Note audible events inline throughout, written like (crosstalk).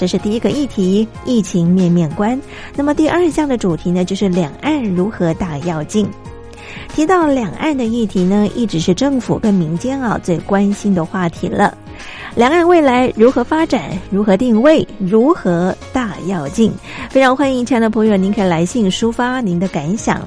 这是第一个议题，疫情面面观。那么第二项的主题呢，就是两岸如何大跃进。提到两岸的议题呢，一直是政府跟民间啊最关心的话题了。两岸未来如何发展？如何定位？如何大跃进？非常欢迎亲爱的朋友，您可以来信抒发您的感想。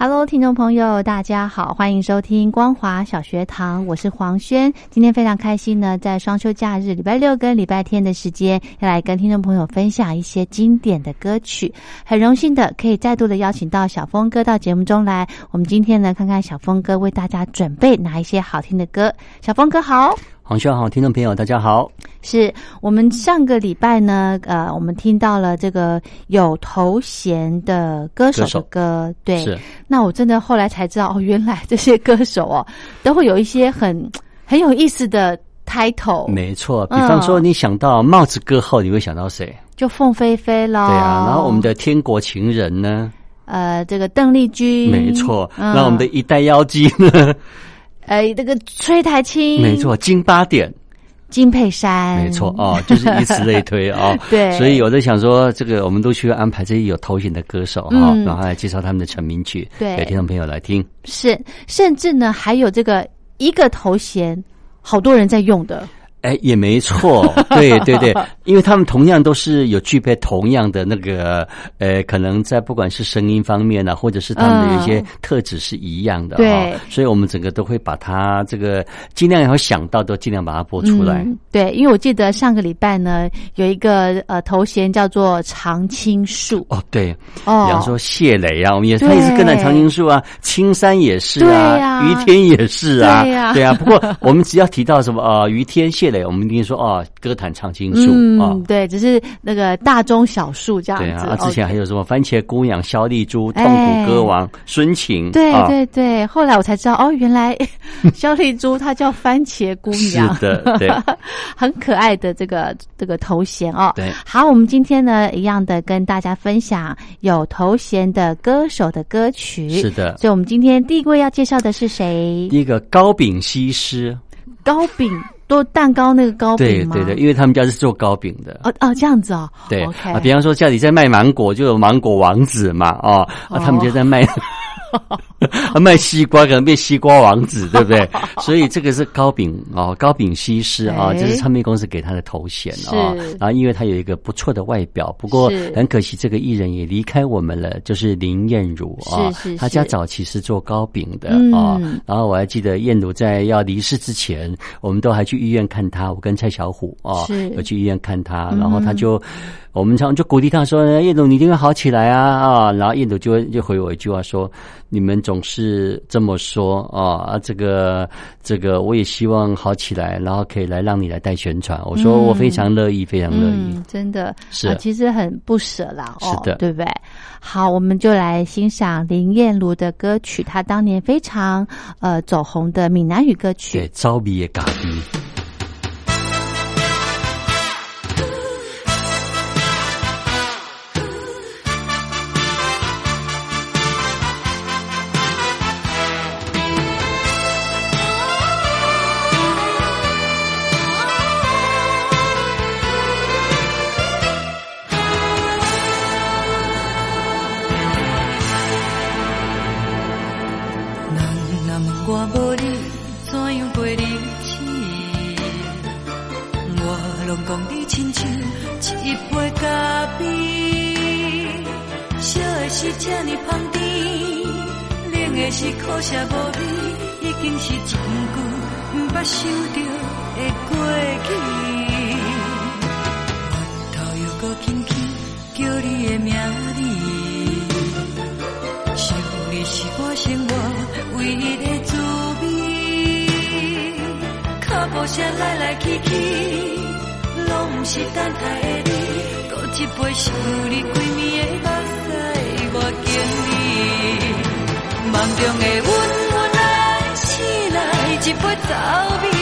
Hello，听众朋友，大家好，欢迎收听光华小学堂，我是黄轩。今天非常开心呢，在双休假日，礼拜六跟礼拜天的时间，要来跟听众朋友分享一些经典的歌曲。很荣幸的可以再度的邀请到小峰哥到节目中来。我们今天呢，看看小峰哥为大家准备哪一些好听的歌。小峰哥好。黄轩好，听众朋友大家好。是我们上个礼拜呢，呃，我们听到了这个有头衔的歌手的歌，对。是。那我真的后来才知道，哦，原来这些歌手哦，都会有一些很很有意思的 title。没错，比方说你想到帽子歌后，你会想到谁？就凤飞飞咯。对啊，然后我们的天国情人呢？呃，这个邓丽君。没错。那我们的一代妖姬呢？呃，这个崔台青，没错，金八点，金佩珊，没错哦，就是以此类推哦。(laughs) 对，所以我在想说，这个我们都需要安排这些有头衔的歌手哈，然后来介绍他们的成名曲，对，给听众朋友来听。是，甚至呢，还有这个一个头衔，好多人在用的。哎，也没错，(laughs) 对对对，因为他们同样都是有具备同样的那个，呃，可能在不管是声音方面呢，或者是他们的一些特质是一样的，对，所以我们整个都会把它这个尽量要想到，都尽量把它播出来。对，因为我记得上个礼拜呢，有一个呃头衔叫做常青树。哦，对，哦，比方说谢磊啊，我们也他也是跟在常青树啊，青山也是啊，于天也是啊，对啊，对啊。不过我们只要提到什么呃，于天谢。我们一定说哦，歌坛常青树啊，对，只是那个大中小树这样子。对啊，之前还有什么番茄姑娘、肖丽珠、痛苦歌王孙晴。对对对，后来我才知道哦，原来 (laughs) 肖丽珠她叫番茄姑娘，是的，对，(laughs) 很可爱的这个这个头衔哦。对，好，我们今天呢一样的跟大家分享有头衔的歌手的歌曲。是的，所以我们今天第一位要介绍的是谁？第一个高饼西施，高饼。做蛋糕那个糕饼吗？对对对，因为他们家是做糕饼的。哦哦，这样子哦。对啊，比方说家里在卖芒果，就有芒果王子嘛，哦，啊，他们就在卖。(laughs) 卖西瓜可能变西瓜王子，对不对？(laughs) 所以这个是高饼哦，高饼西施啊，这是唱片公司给他的头衔啊。然后因为他有一个不错的外表，不过很可惜这个艺人也离开我们了，就是林燕如啊。他家早期是做糕饼的啊。然后我还记得燕如在要离世之前，我们都还去医院看他，我跟蔡小虎啊，有去医院看他，然后他就。我们常就鼓励他说：“叶总，你一定会好起来啊！”啊，然后燕总就就回我一句话说：“你们总是这么说啊啊，这个这个，我也希望好起来，然后可以来让你来带宣传。”我说：“我非常乐意，非常乐意。”真的是，其实很不舍啦，是的，对不对？好，我们就来欣赏林燕如的歌曲，她当年非常呃走红的闽南语歌曲《招米怎样袂认得？我拢讲你亲像一杯咖啡，烧的是这么香甜，冷的是苦涩无味，已经是很久毋捌想着的过去。回搁轻轻叫你的名字，想你是我生活唯一的主。无声来来去去，拢毋是等待的你。干一杯，想你归暝的目屎，我经历。梦中的阮，阮来醒来，一杯酒。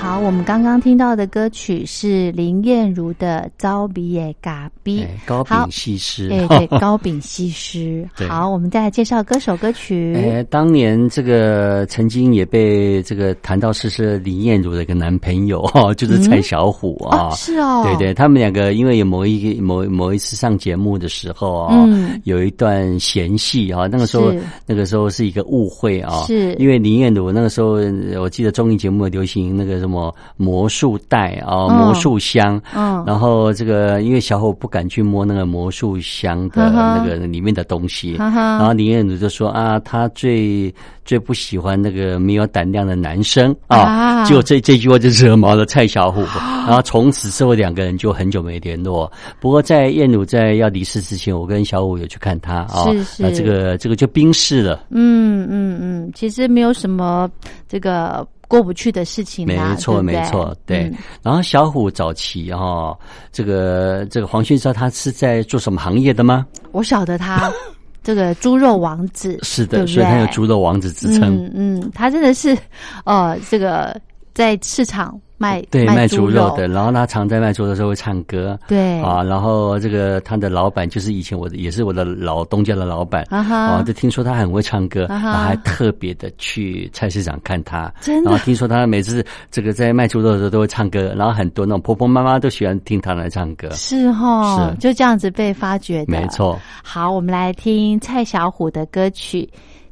的咖啡》。刚刚听到的歌曲是林燕如的《招比耶嘎比》，高丙西施，对对，(laughs) 高丙西施。(laughs) 好，我们再来介绍歌手歌曲。哎，当年这个曾经也被这个谈到是是林燕如的一个男朋友哈，(laughs) 就是蔡小虎啊，是哦，对对，他们两个因为有某一个某某一次上节目的时候啊，有一段嫌隙啊，那个时候那个时候是一个误会啊，是因为林燕如那个时候我记得综艺节目流行那个什么。魔术袋啊，魔术箱，嗯，然后这个因为小虎不敢去摸那个魔术箱的那个里面的东西，然后林彦祖就说啊，他最最不喜欢那个没有胆量的男生啊，就这这句话就惹毛了蔡小虎，然后从此之后两个人就很久没联络。不过在彦祖在要离世之前，我跟小虎有去看他啊，那这个这个就冰释了。嗯嗯嗯，其实没有什么这个。过不去的事情，没错，没错，对。然后小虎早期哈，这个这个黄轩知道他是在做什么行业的吗？我晓得他 (laughs) 这个猪肉王子是的，所以他有猪肉王子之称。嗯，他真的是呃，这个在市场。卖对卖猪肉的，然后他常在卖猪肉的时候会唱歌，对。啊，然后这个他的老板就是以前我的也是我的老东家的老板啊，就听说他很会唱歌，然后还特别的去菜市场看他，然后听说他每次这个在卖猪肉的时候都会唱歌，然后很多那种婆婆妈妈都喜欢听他来唱歌，是哈，是。就这样子被发掘的，没错。好，我们来听蔡小虎的歌曲。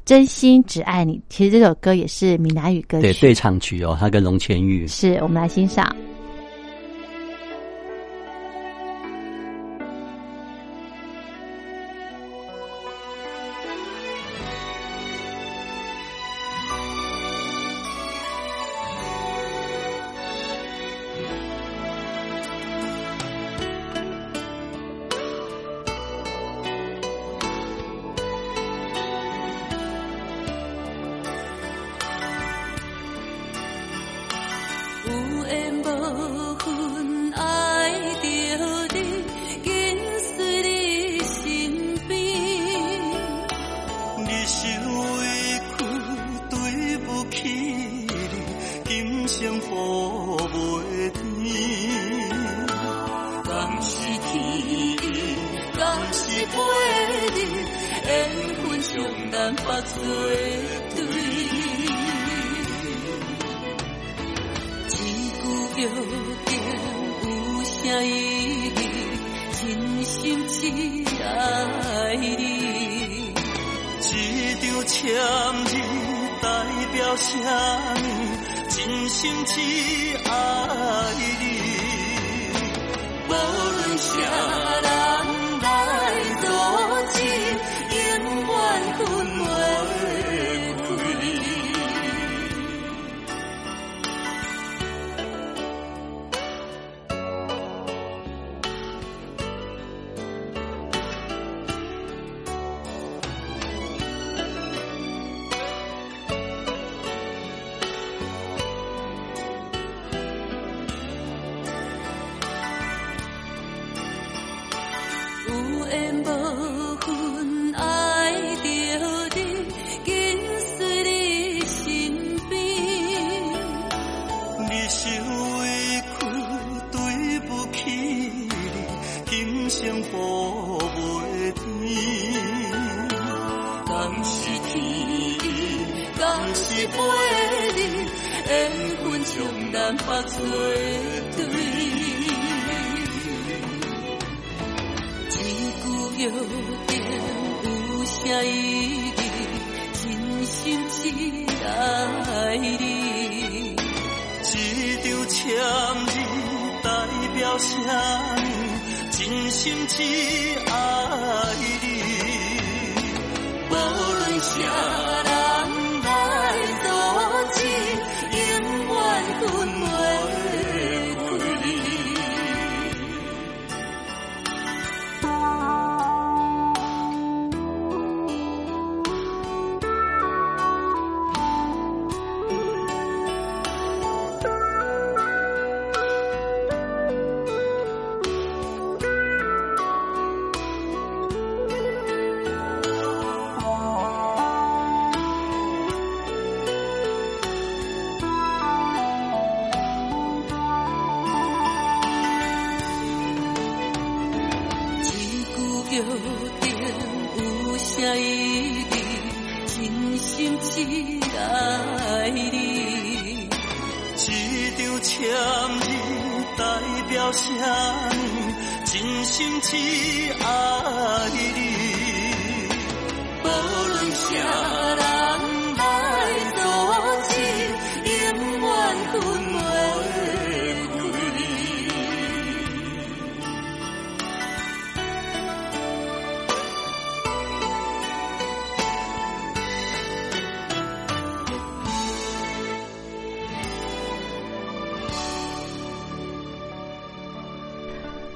真心只爱你，其实这首歌也是闽南语歌曲，对对唱曲哦，他跟龙千玉，是我们来欣赏。约你。一张签字代表什么？真心只爱你，无论啥。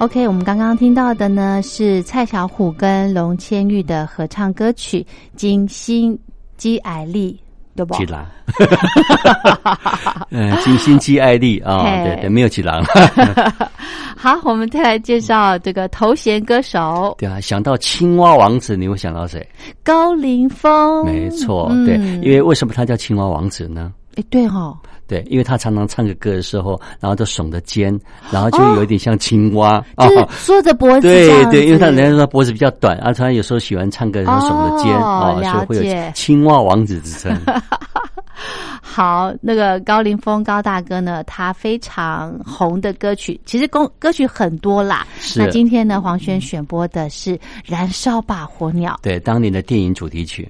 OK，我们刚刚听到的呢是蔡小虎跟龙千玉的合唱歌曲《金星姬爱丽》，对不？吉郎，嗯，(laughs) 金星姬爱丽啊，对对，没有吉郎。(laughs) 好，我们再来介绍这个头衔歌手。对啊，想到青蛙王子，你会想到谁？高凌风。没错，对，因为为什么他叫青蛙王子呢？哎，对哈。对，因为他常常唱个歌的时候，然后都耸着肩，然后就有一点像青蛙哦，缩着脖子。对对，因为他人家说他脖子比较短，啊，他有时候喜欢唱歌，然后耸着肩啊，所以会有青蛙王子之称。(laughs) 好，那个高凌风高大哥呢，他非常红的歌曲，其实歌歌曲很多啦。那今天呢，黄轩选播的是《燃烧吧火鸟》，对，当年的电影主题曲。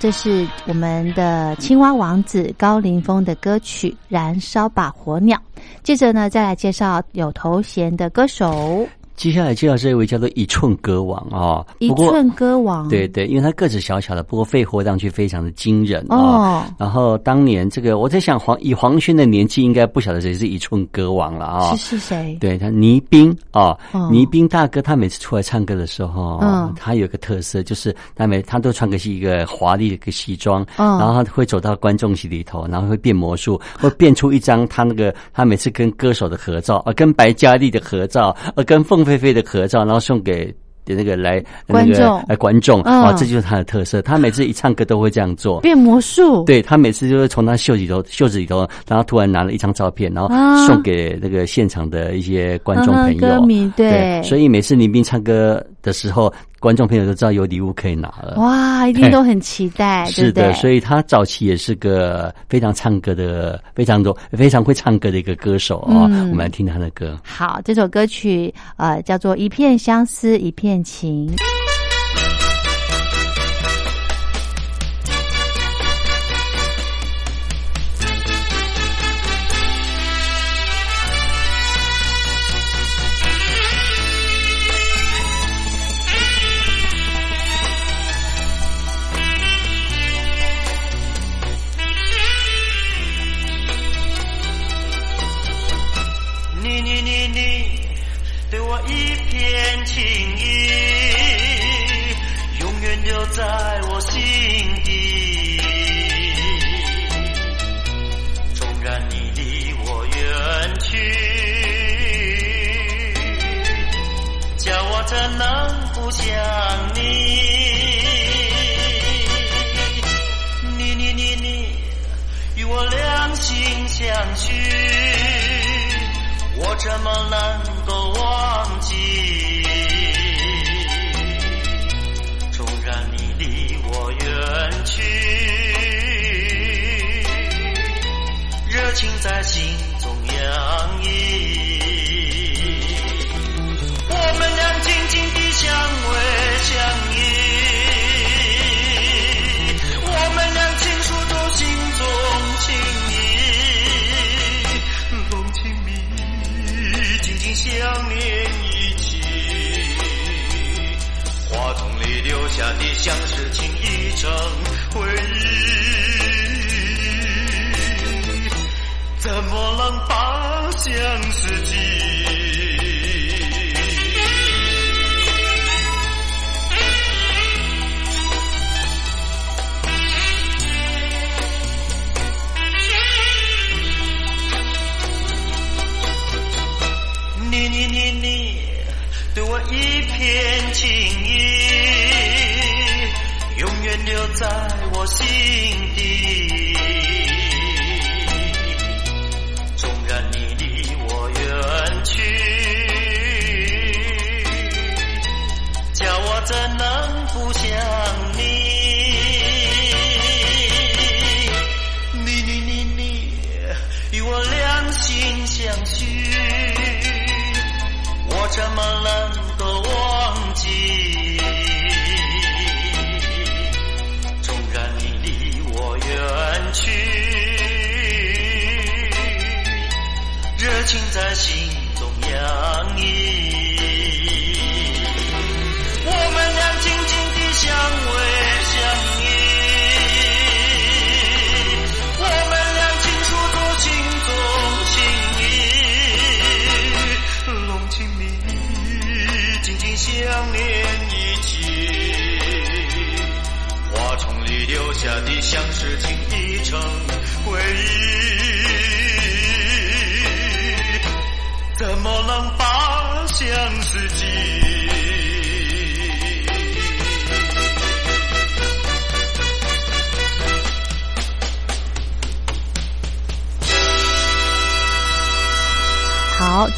这是我们的青蛙王子高凌风的歌曲《燃烧吧火鸟》。接着呢，再来介绍有头衔的歌手。接下来介绍这一位叫做一寸歌王啊，一寸歌王，对对，因为他个子小小的，不过肺活量却非常的惊人哦。然后当年这个，我在想黄以黄轩的年纪，应该不晓得谁是一寸歌王了啊？是是谁？对他倪斌啊，倪斌大哥，他每次出来唱歌的时候，嗯，他有一个特色，就是他每他都穿个是一个华丽的一个西装，嗯，然后他会走到观众席里头，然后会变魔术，会变出一张他那个他每次跟歌手的合照啊，跟白嘉丽的合照，呃，跟凤。菲菲的合照，然后送给那个来观众，来观众啊，这就是他的特色。他每次一唱歌都会这样做，变魔术。对他每次就是从他袖里头、袖子里头，然后突然拿了一张照片，然后送给那个现场的一些观众朋友。歌迷对，所以每次林斌唱歌的时候。观众朋友都知道有礼物可以拿了，哇，一定都很期待，是的，所以他早期也是个非常唱歌的、非常多、非常会唱歌的一个歌手啊。我们来听他的歌。好，这首歌曲呃叫做《一片相思一片情》。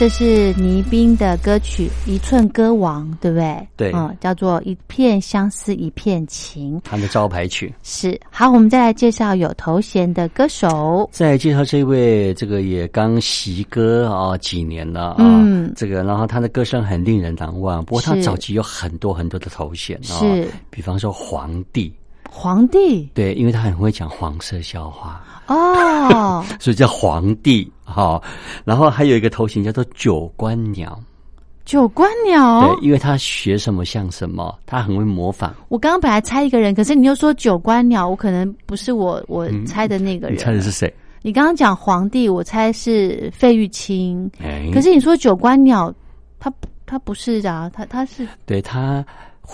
这是倪斌的歌曲《一寸歌王》，对不对？对，嗯，叫做《一片相思一片情》，他的招牌曲是。好，我们再来介绍有头衔的歌手。再介绍这位，这个也刚习歌啊几年了啊，这个，然后他的歌声很令人难忘。不过他早期有很多很多的头衔啊，是，比方说皇帝。皇帝对，因为他很会讲黄色笑话哦，(laughs) 所以叫皇帝哈。然后还有一个头型叫做九官鸟。九官鸟，对，因为他学什么像什么，他很会模仿。我刚刚本来猜一个人，可是你又说九官鸟，我可能不是我我猜的那个人。你猜的是谁？你刚刚讲皇帝，我猜是费玉清。哎，可是你说九官鸟，他他不是啊，他他是对他。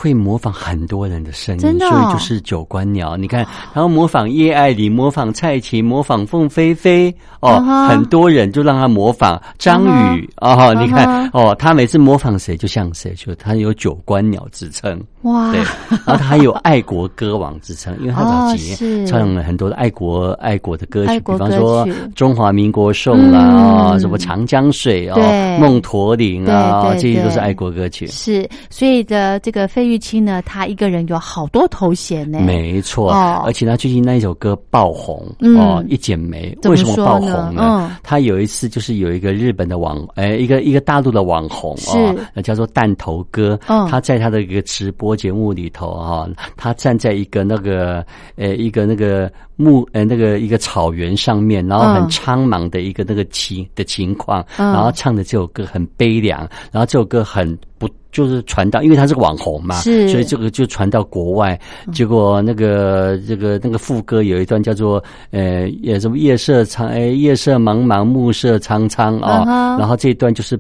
会模仿很多人的声音，所以就是九官鸟。你看，然后模仿叶爱玲，模仿蔡琴，模仿凤飞飞哦，很多人就让他模仿张宇哦。你看哦，他每次模仿谁就像谁，就他有九官鸟之称哇。对，然后他还有爱国歌王之称，(laughs) 因为他早期唱了很多的爱国爱国的歌曲，比方说《中华民国颂》啦啊，什么《长江水》啊，《梦驼铃》啊，这些都是爱国歌曲。是，所以的这个。费玉清呢，他一个人有好多头衔呢。没错，而且他最近那一首歌爆红哦，《一剪梅》为什么爆红呢？他有一次就是有一个日本的网，哎，一个一个大陆的网红哦，叫做弹头哥，他在他的一个直播节目里头啊，他站在一个那个呃一个那个木呃那个一个草原上面，然后很苍茫的一个那个情的情况，然后唱的这首歌很悲凉，然后这首歌很不。就是传到，因为他是网红嘛，所以这个就传到国外。结果那个这个那个副歌有一段叫做呃，也什么夜色苍哎，夜色茫茫，暮色苍苍啊。然后这一段就是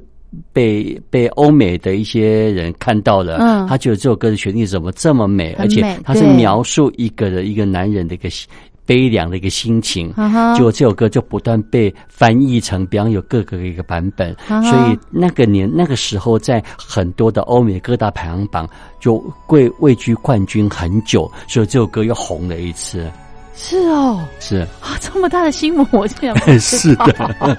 被被欧美的一些人看到了，他觉得这首歌的旋律怎么这么美，而且他是描述一个的一个男人的一个。悲凉的一个心情，就这首歌就不断被翻译成，比方有各个一个版本，所以那个年那个时候，在很多的欧美各大排行榜就位位居冠军很久，所以这首歌又红了一次。是哦，是啊，这么大的心魔这样 (laughs) 是的。(laughs)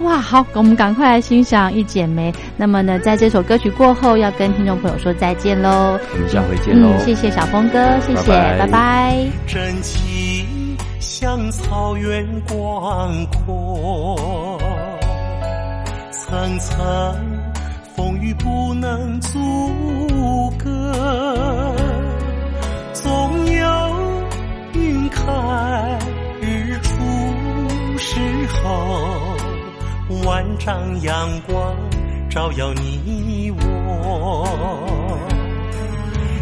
哇，好，我们赶快来欣赏《一剪梅》。那么呢，在这首歌曲过后，要跟听众朋友说再见喽。我们下回见喽。谢谢小峰哥，谢谢，拜拜。像草原广阔，层层风雨不能阻隔，总有云开日出时候，万丈阳光照耀你我，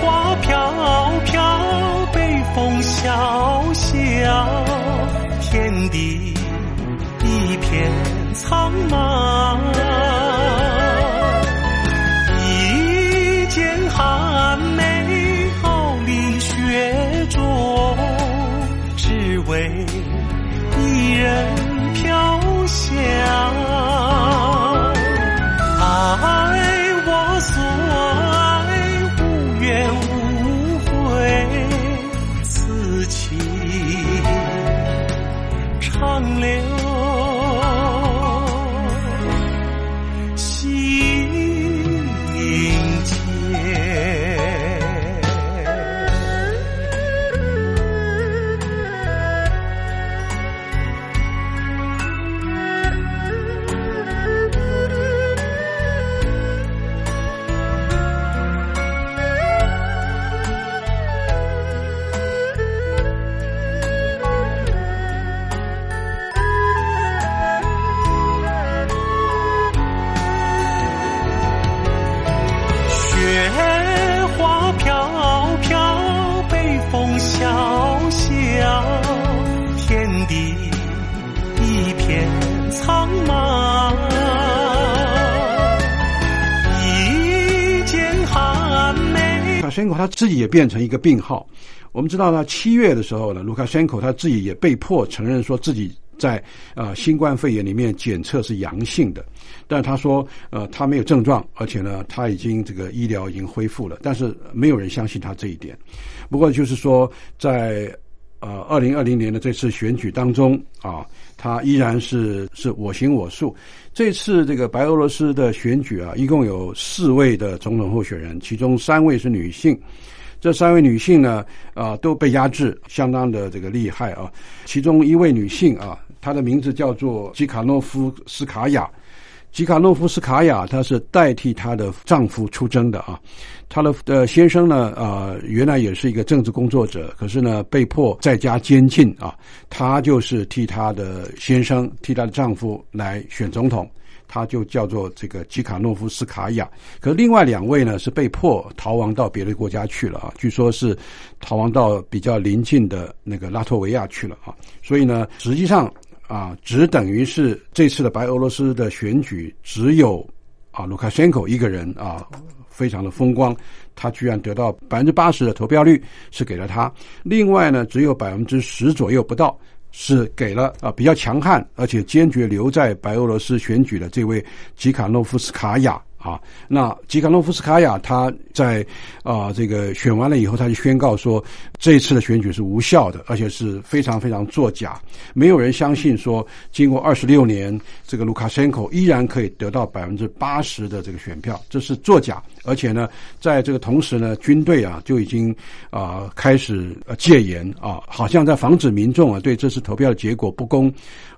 花飘飘。北风萧萧，天地一片苍茫。一剑寒梅傲立雪中，只为一人变成一个病号。我们知道呢，七月的时候呢，卢卡申科他自己也被迫承认说自己在呃新冠肺炎里面检测是阳性的，但他说呃他没有症状，而且呢他已经这个医疗已经恢复了，但是没有人相信他这一点。不过就是说在呃二零二零年的这次选举当中啊，他依然是是我行我素。这次这个白俄罗斯的选举啊，一共有四位的总统候选人，其中三位是女性。这三位女性呢，啊，都被压制，相当的这个厉害啊。其中一位女性啊，她的名字叫做吉卡诺夫斯卡娅。吉卡诺夫斯卡娅，她是代替她的丈夫出征的啊。她的呃先生呢，啊，原来也是一个政治工作者，可是呢，被迫在家监禁啊。她就是替她的先生，替她的丈夫来选总统。他就叫做这个基卡诺夫斯卡娅，可另外两位呢是被迫逃亡到别的国家去了啊，据说是逃亡到比较邻近的那个拉脱维亚去了啊，所以呢，实际上啊，只等于是这次的白俄罗斯的选举只有啊卢卡申科一个人啊，非常的风光，他居然得到百分之八十的投票率是给了他，另外呢只有百分之十左右不到。是给了啊比较强悍而且坚决留在白俄罗斯选举的这位吉卡诺夫斯卡娅。啊，那吉卡诺夫斯卡娅他在啊这个选完了以后，他就宣告说，这一次的选举是无效的，而且是非常非常作假，没有人相信说，经过二十六年，这个卢卡申科依然可以得到百分之八十的这个选票，这是作假。而且呢，在这个同时呢，军队啊就已经啊开始戒严啊，好像在防止民众啊对这次投票的结果不公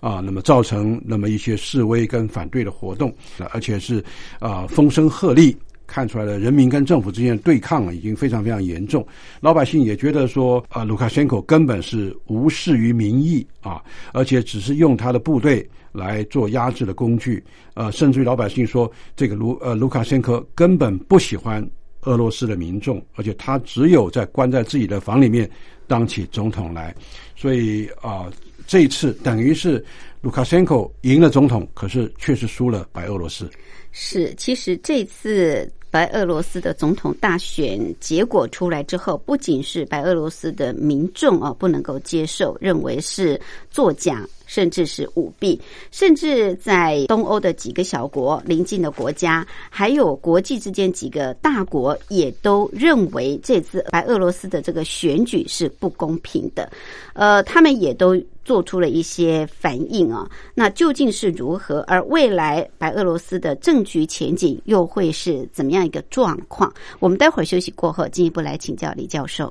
啊，那么造成那么一些示威跟反对的活动，而且是啊。风声鹤唳，看出来了，人民跟政府之间的对抗，已经非常非常严重。老百姓也觉得说，啊，卢卡申科根本是无视于民意啊，而且只是用他的部队来做压制的工具。呃，甚至于老百姓说，这个卢呃卢卡申科根本不喜欢俄罗斯的民众，而且他只有在关在自己的房里面当起总统来。所以啊，这一次等于是卢卡申科赢了总统，可是确实输了白俄罗斯。是，其实这次白俄罗斯的总统大选结果出来之后，不仅是白俄罗斯的民众啊不能够接受，认为是作假。甚至是舞弊，甚至在东欧的几个小国、邻近的国家，还有国际之间几个大国，也都认为这次白俄罗斯的这个选举是不公平的。呃，他们也都做出了一些反应啊。那究竟是如何？而未来白俄罗斯的政局前景又会是怎么样一个状况？我们待会儿休息过后，进一步来请教李教授。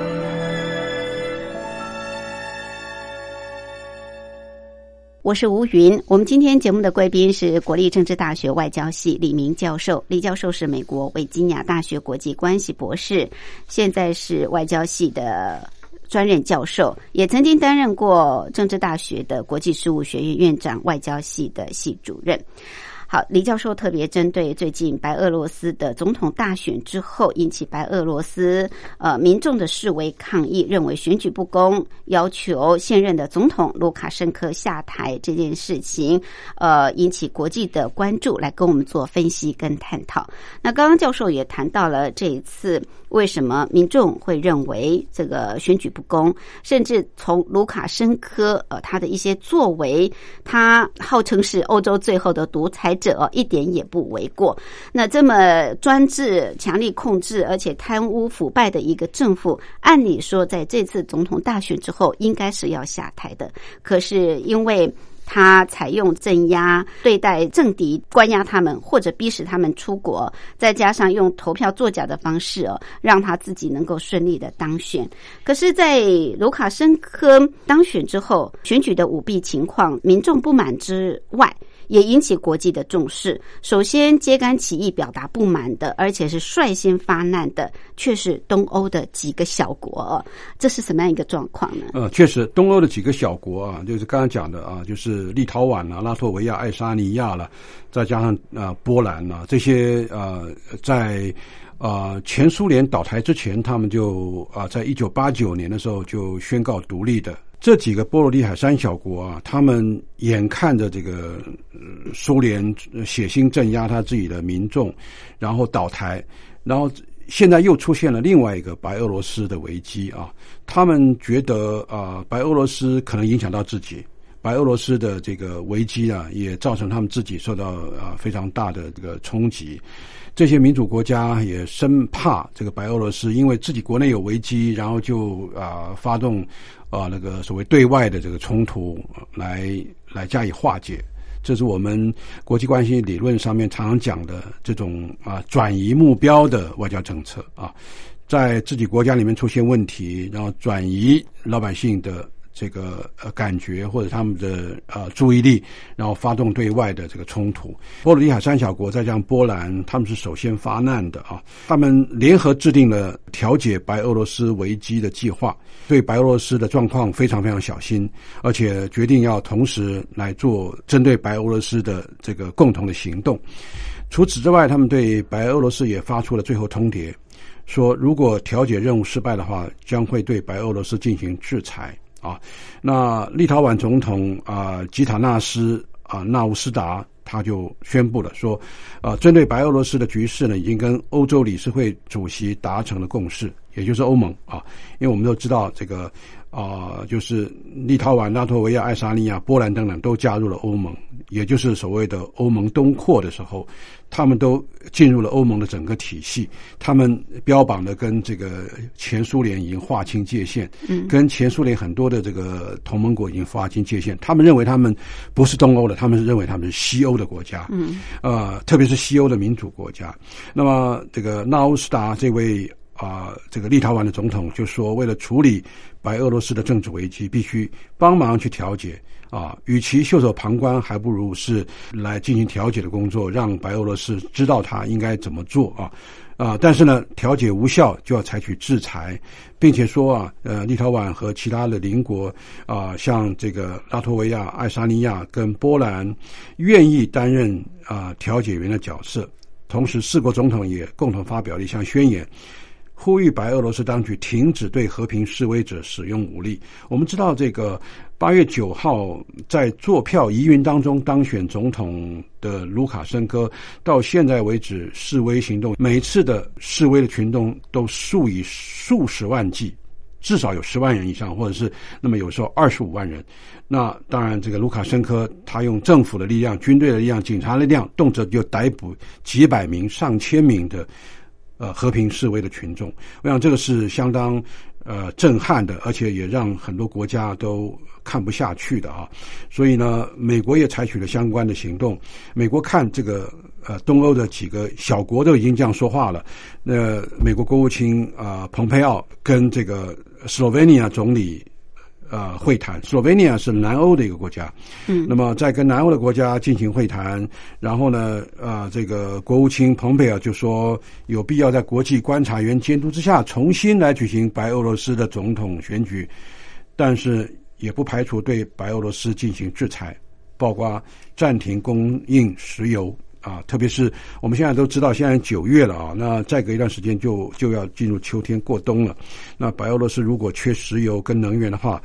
我是吴云，我们今天节目的贵宾是国立政治大学外交系李明教授。李教授是美国维吉尼亚大学国际关系博士，现在是外交系的专任教授，也曾经担任过政治大学的国际事务学院院长、外交系的系主任。好，李教授特别针对最近白俄罗斯的总统大选之后引起白俄罗斯呃民众的示威抗议，认为选举不公，要求现任的总统卢卡申科下台这件事情，呃引起国际的关注，来跟我们做分析跟探讨。那刚刚教授也谈到了这一次为什么民众会认为这个选举不公，甚至从卢卡申科呃他的一些作为，他号称是欧洲最后的独裁。者一点也不为过。那这么专制、强力控制，而且贪污腐败的一个政府，按理说在这次总统大选之后，应该是要下台的。可是因为他采用镇压对待政敌，关押他们，或者逼使他们出国，再加上用投票作假的方式哦，让他自己能够顺利的当选。可是，在卢卡申科当选之后，选举的舞弊情况，民众不满之外。也引起国际的重视。首先揭竿起义表达不满的，而且是率先发难的，却是东欧的几个小国。这是什么样一个状况呢？呃，确实，东欧的几个小国啊，就是刚刚讲的啊，就是立陶宛啊、拉脱维亚、爱沙尼亚了，再加上啊波兰啊，这些呃，在啊前苏联倒台之前，他们就啊，在一九八九年的时候就宣告独立的。这几个波罗的海三小国啊，他们眼看着这个苏联血腥镇压他自己的民众，然后倒台，然后现在又出现了另外一个白俄罗斯的危机啊，他们觉得啊，白俄罗斯可能影响到自己，白俄罗斯的这个危机啊，也造成他们自己受到啊非常大的这个冲击。这些民主国家也生怕这个白俄罗斯因为自己国内有危机，然后就啊发动啊那个所谓对外的这个冲突来来加以化解。这是我们国际关系理论上面常常讲的这种啊转移目标的外交政策啊，在自己国家里面出现问题，然后转移老百姓的。这个呃感觉或者他们的呃注意力，然后发动对外的这个冲突。波罗的海三小国再加上波兰，他们是首先发难的啊。他们联合制定了调解白俄罗斯危机的计划，对白俄罗斯的状况非常非常小心，而且决定要同时来做针对白俄罗斯的这个共同的行动。除此之外，他们对白俄罗斯也发出了最后通牒，说如果调解任务失败的话，将会对白俄罗斯进行制裁。啊，那立陶宛总统啊吉塔纳斯啊纳乌斯达他就宣布了说，啊，针对白俄罗斯的局势呢，已经跟欧洲理事会主席达成了共识，也就是欧盟啊，因为我们都知道这个。啊，就是立陶宛、拉脱维亚、爱沙尼亚、波兰等等都加入了欧盟，也就是所谓的欧盟东扩的时候，他们都进入了欧盟的整个体系。他们标榜的跟这个前苏联已经划清界限，嗯，跟前苏联很多的这个同盟国已经划清界限。他们认为他们不是东欧的，他们是认为他们是西欧的国家，嗯，呃，特别是西欧的民主国家。那么这个纳乌斯达这位。啊，这个立陶宛的总统就说，为了处理白俄罗斯的政治危机，必须帮忙去调解。啊，与其袖手旁观，还不如是来进行调解的工作，让白俄罗斯知道他应该怎么做啊。啊，但是呢，调解无效就要采取制裁，并且说啊，呃，立陶宛和其他的邻国啊，像这个拉脱维亚、爱沙尼亚跟波兰，愿意担任啊调解员的角色。同时，四国总统也共同发表了一项宣言。呼吁白俄罗斯当局停止对和平示威者使用武力。我们知道，这个八月九号在坐票疑云当中当选总统的卢卡申科，到现在为止示威行动，每次的示威的群众都数以数十万计至少有十万人以上，或者是那么有时候二十五万人。那当然，这个卢卡申科他用政府的力量、军队的力量、警察力量，动辄就逮捕几百名、上千名的呃和平示威的群众。我想这个是相当呃震撼的，而且也让很多国家都看不下去的啊。所以呢，美国也采取了相关的行动。美国看这个呃东欧的几个小国都已经这样说话了。那美国国务卿啊蓬佩奥跟这个斯洛文尼亚总理。呃，会谈，斯洛文尼亚是南欧的一个国家，嗯，那么在跟南欧的国家进行会谈，然后呢，呃，这个国务卿蓬佩尔就说有必要在国际观察员监督之下重新来举行白俄罗斯的总统选举，但是也不排除对白俄罗斯进行制裁，包括暂停供应石油。啊，特别是我们现在都知道，现在九月了啊，那再隔一段时间就就要进入秋天过冬了。那白俄罗斯如果缺石油跟能源的话，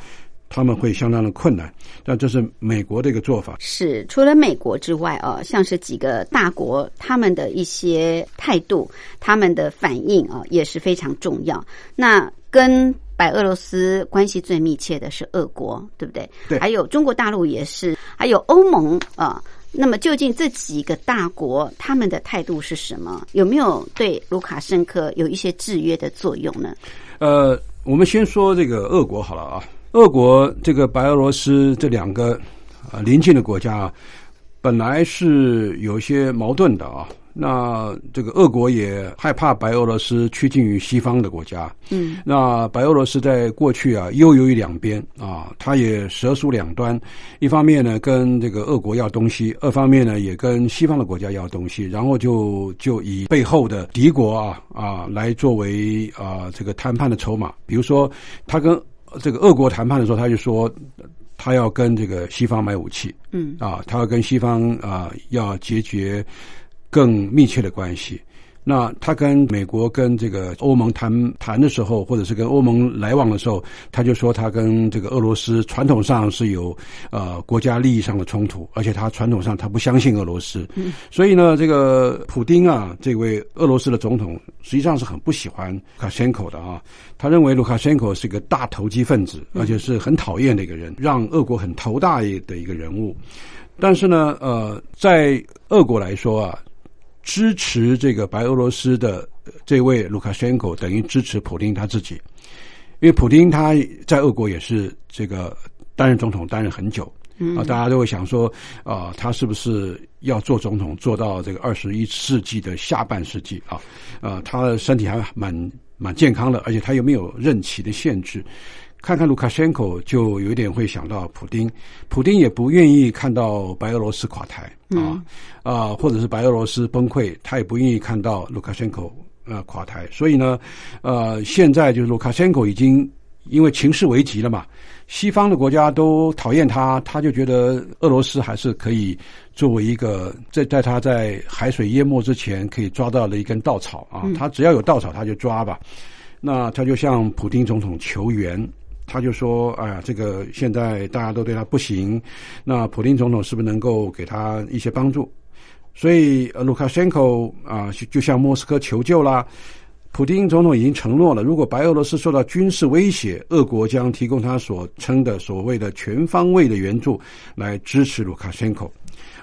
他们会相当的困难。但这是美国的一个做法。是除了美国之外啊，像是几个大国，他们的一些态度、他们的反应啊，也是非常重要。那跟白俄罗斯关系最密切的是俄国，对不对？对。还有中国大陆也是，还有欧盟啊。那么，究竟这几个大国他们的态度是什么？有没有对卢卡申科有一些制约的作用呢？呃，我们先说这个俄国好了啊。俄国这个白俄罗斯这两个啊邻近的国家啊，本来是有些矛盾的啊。那这个俄国也害怕白俄罗斯趋近于西方的国家，嗯，那白俄罗斯在过去啊又有于两边啊，他也蛇鼠两端，一方面呢跟这个俄国要东西，二方面呢也跟西方的国家要东西，然后就就以背后的敌国啊啊来作为啊这个谈判的筹码，比如说他跟这个俄国谈判的时候，他就说他要跟这个西方买武器，嗯。啊，他要跟西方啊要解决。更密切的关系。那他跟美国跟这个欧盟谈谈的时候，或者是跟欧盟来往的时候，他就说他跟这个俄罗斯传统上是有呃国家利益上的冲突，而且他传统上他不相信俄罗斯。嗯，所以呢，这个普丁啊，这位俄罗斯的总统实际上是很不喜欢卢卡申科的啊。他认为卢卡申科是一个大投机分子，而且是很讨厌的一个人，让俄国很头大的一个人物。但是呢，呃，在俄国来说啊。支持这个白俄罗斯的这位卢卡申科等于支持普京他自己，因为普京他在俄国也是这个担任总统担任很久啊，大家都会想说啊，他是不是要做总统做到这个二十一世纪的下半世纪啊？啊，他的身体还蛮蛮健康的，而且他又没有任期的限制。看看卢卡申科，就有点会想到普丁。普丁也不愿意看到白俄罗斯垮台啊啊，或者是白俄罗斯崩溃，他也不愿意看到卢卡申科呃垮台。所以呢，呃，现在就是卢卡申科已经因为情势危急了嘛，西方的国家都讨厌他，他就觉得俄罗斯还是可以作为一个在在他在海水淹没之前可以抓到的一根稻草啊，他只要有稻草他就抓吧。那他就向普京总统求援。他就说：“哎呀，这个现在大家都对他不行，那普京总统是不是能够给他一些帮助？所以，卢卡申科啊，就向莫斯科求救啦。普京总统已经承诺了，如果白俄罗斯受到军事威胁，俄国将提供他所称的所谓的全方位的援助来支持卢卡申科。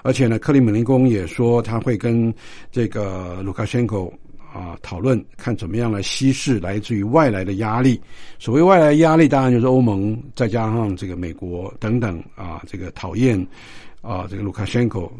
而且呢，克里姆林宫也说他会跟这个卢卡申科。”啊，讨论看怎么样来稀释来自于外来的压力。所谓外来压力，当然就是欧盟，再加上这个美国等等啊，这个讨厌啊，这个卢卡申科，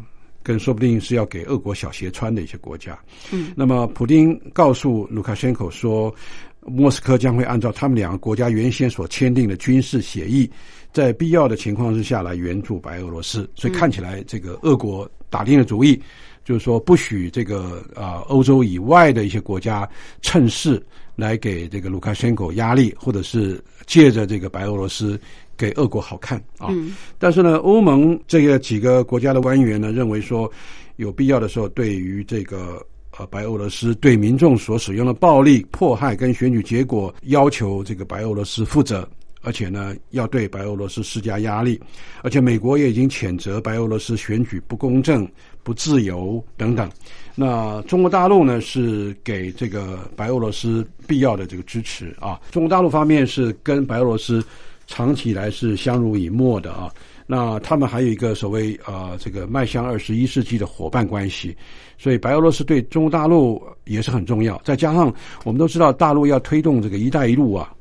跟说不定是要给俄国小鞋穿的一些国家。嗯，那么普京告诉卢卡申科说，莫斯科将会按照他们两个国家原先所签订的军事协议，在必要的情况之下来援助白俄罗斯。所以看起来，这个俄国打定了主意。就是说，不许这个啊，欧洲以外的一些国家趁势来给这个卢卡申科压力，或者是借着这个白俄罗斯给俄国好看啊。但是呢，欧盟这个几个国家的官员呢，认为说有必要的时候，对于这个呃白俄罗斯对民众所使用的暴力迫害跟选举结果，要求这个白俄罗斯负责。而且呢要对白俄罗斯施加压力，而且美国也已经谴责白俄罗斯选举不公正、不自由等等。那中国大陆呢是给这个白俄罗斯必要的这个支持啊。中国大陆方面是跟白俄罗斯长期以来是相濡以沫的啊。那他们还有一个所谓呃这个迈向二十一世纪的伙伴关系，所以白俄罗斯对中国大陆也是很重要。再加上我们都知道，大陆要推动这个“一带一路”啊，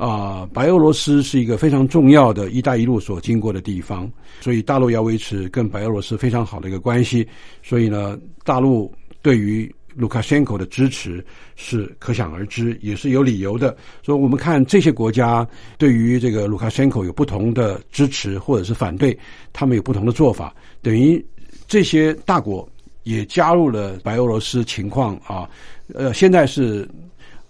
啊，白俄罗斯是一个非常重要的一带一路所经过的地方，所以大陆要维持跟白俄罗斯非常好的一个关系。所以呢，大陆对于卢卡申科的支持是可想而知，也是有理由的。所以我们看这些国家对于这个卢卡申科有不同的支持或者是反对，他们有不同的做法。等于这些大国也加入了白俄罗斯情况啊，呃，现在是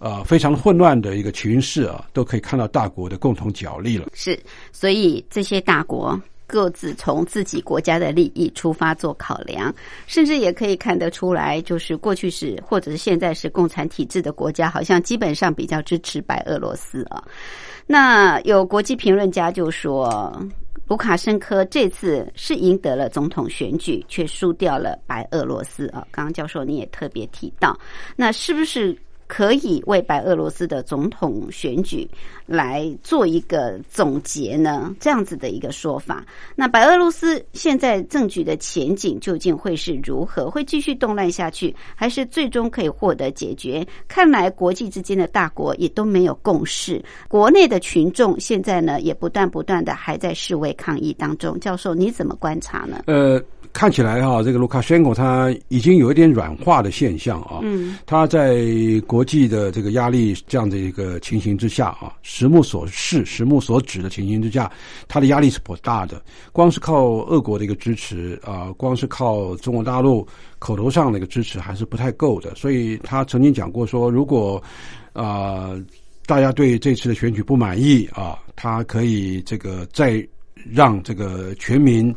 呃非常混乱的一个群势啊，都可以看到大国的共同角力了。是，所以这些大国。各自从自己国家的利益出发做考量，甚至也可以看得出来，就是过去是或者是现在是共产体制的国家，好像基本上比较支持白俄罗斯啊。那有国际评论家就说，卢卡申科这次是赢得了总统选举，却输掉了白俄罗斯啊。刚刚教授你也特别提到，那是不是？可以为白俄罗斯的总统选举来做一个总结呢？这样子的一个说法。那白俄罗斯现在政局的前景究竟会是如何？会继续动乱下去，还是最终可以获得解决？看来国际之间的大国也都没有共识，国内的群众现在呢也不断不断的还在示威抗议当中。教授，你怎么观察呢？呃。看起来哈，这个卢卡申科他已经有一点软化的现象啊。嗯，他在国际的这个压力这样的一个情形之下啊，实目所示、实目所指的情形之下，他的压力是颇大的。光是靠俄国的一个支持啊，光是靠中国大陆口头上的一个支持还是不太够的。所以他曾经讲过说，如果啊大家对这次的选举不满意啊，他可以这个再让这个全民。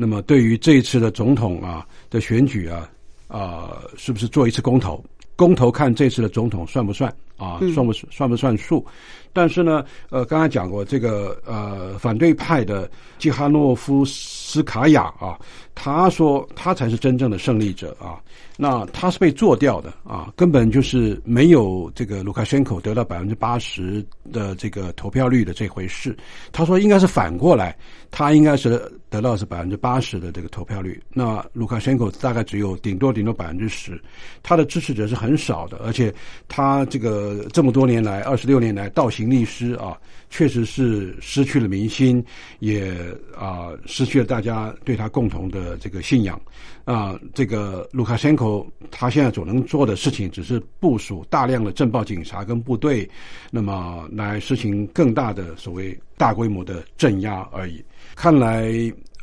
那么，对于这一次的总统啊的选举啊，啊，是不是做一次公投？公投看这次的总统算不算啊？算不算不算数？但是呢，呃，刚才讲过这个呃，反对派的季哈诺夫斯卡娅啊，他说他才是真正的胜利者啊。那他是被做掉的啊，根本就是没有这个卢卡申科得到百分之八十的这个投票率的这回事。他说应该是反过来，他应该是得到是百分之八十的这个投票率。那卢卡申科大概只有顶多顶多百分之十，他的支持者是很少的，而且他这个这么多年来二十六年来倒行逆施啊，确实是失去了民心，也啊失去了大家对他共同的这个信仰。啊，这个卢卡申科他现在所能做的事情，只是部署大量的政报警察跟部队，那么来实行更大的所谓大规模的镇压而已。看来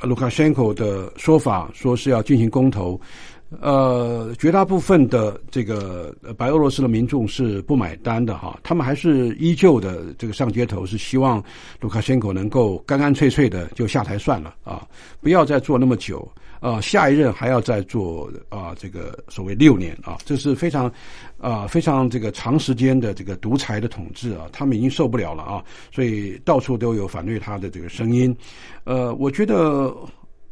卢卡申科的说法说是要进行公投，呃，绝大部分的这个白俄罗斯的民众是不买单的哈，他们还是依旧的这个上街头，是希望卢卡申科能够干干脆脆的就下台算了啊，不要再做那么久。啊，下一任还要再做啊，这个所谓六年啊，这是非常啊非常这个长时间的这个独裁的统治啊，他们已经受不了了啊，所以到处都有反对他的这个声音。呃，我觉得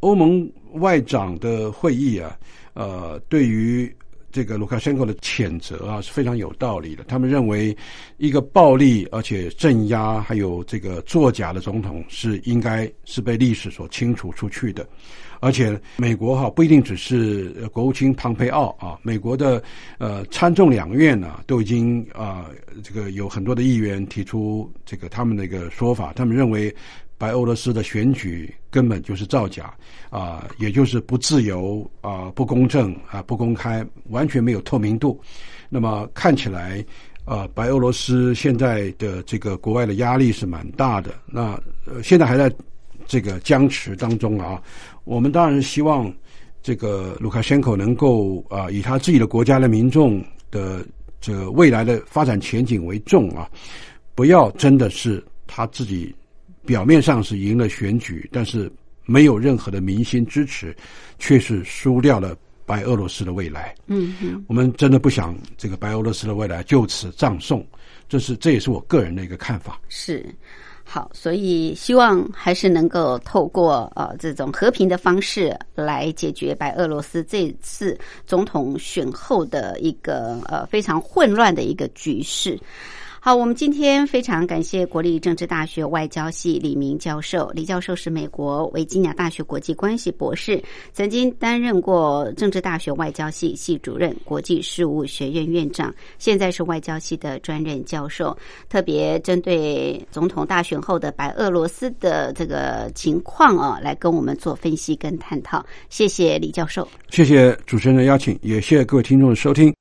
欧盟外长的会议啊，呃，对于这个卢卡申科的谴责啊是非常有道理的。他们认为一个暴力而且镇压还有这个作假的总统是应该是被历史所清除出去的。而且美国哈不一定只是国务卿庞培奥啊，美国的呃参众两院呢都已经啊这个有很多的议员提出这个他们的一个说法，他们认为白俄罗斯的选举根本就是造假啊，也就是不自由啊、不公正啊、不公开，完全没有透明度。那么看起来啊，白俄罗斯现在的这个国外的压力是蛮大的，那现在还在这个僵持当中啊。我们当然是希望这个卢卡申科能够啊，以他自己的国家的民众的这个未来的发展前景为重啊，不要真的是他自己表面上是赢了选举，但是没有任何的民心支持，却是输掉了白俄罗斯的未来。嗯哼，我们真的不想这个白俄罗斯的未来就此葬送，这是这也是我个人的一个看法。是。好，所以希望还是能够透过呃这种和平的方式来解决白俄罗斯这次总统选后的一个呃非常混乱的一个局势。好，我们今天非常感谢国立政治大学外交系李明教授。李教授是美国维吉尼亚大学国际关系博士，曾经担任过政治大学外交系系主任、国际事务学院院长，现在是外交系的专任教授。特别针对总统大选后的白俄罗斯的这个情况啊，来跟我们做分析跟探讨。谢谢李教授，谢谢主持人的邀请，也谢谢各位听众的收听。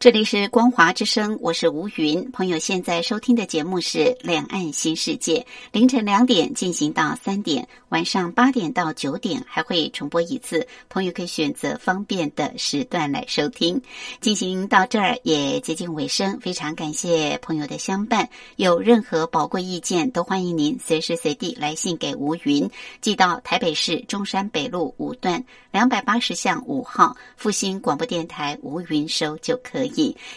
这里是光华之声，我是吴云。朋友现在收听的节目是《两岸新世界》，凌晨两点进行到三点，晚上八点到九点还会重播一次。朋友可以选择方便的时段来收听。进行到这儿也接近尾声，非常感谢朋友的相伴。有任何宝贵意见，都欢迎您随时随地来信给吴云，寄到台北市中山北路五段两百八十巷五号复兴广播电台吴云收就可以。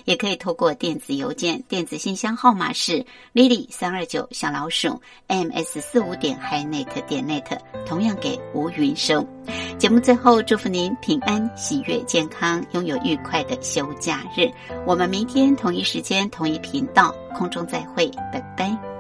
也可以透过电子邮件，电子信箱号码是 lily 三二九小老鼠 ms 四五点 hinet 点 net，同样给吴云收。节目最后祝福您平安、喜悦、健康，拥有愉快的休假日。我们明天同一时间、同一频道空中再会，拜拜。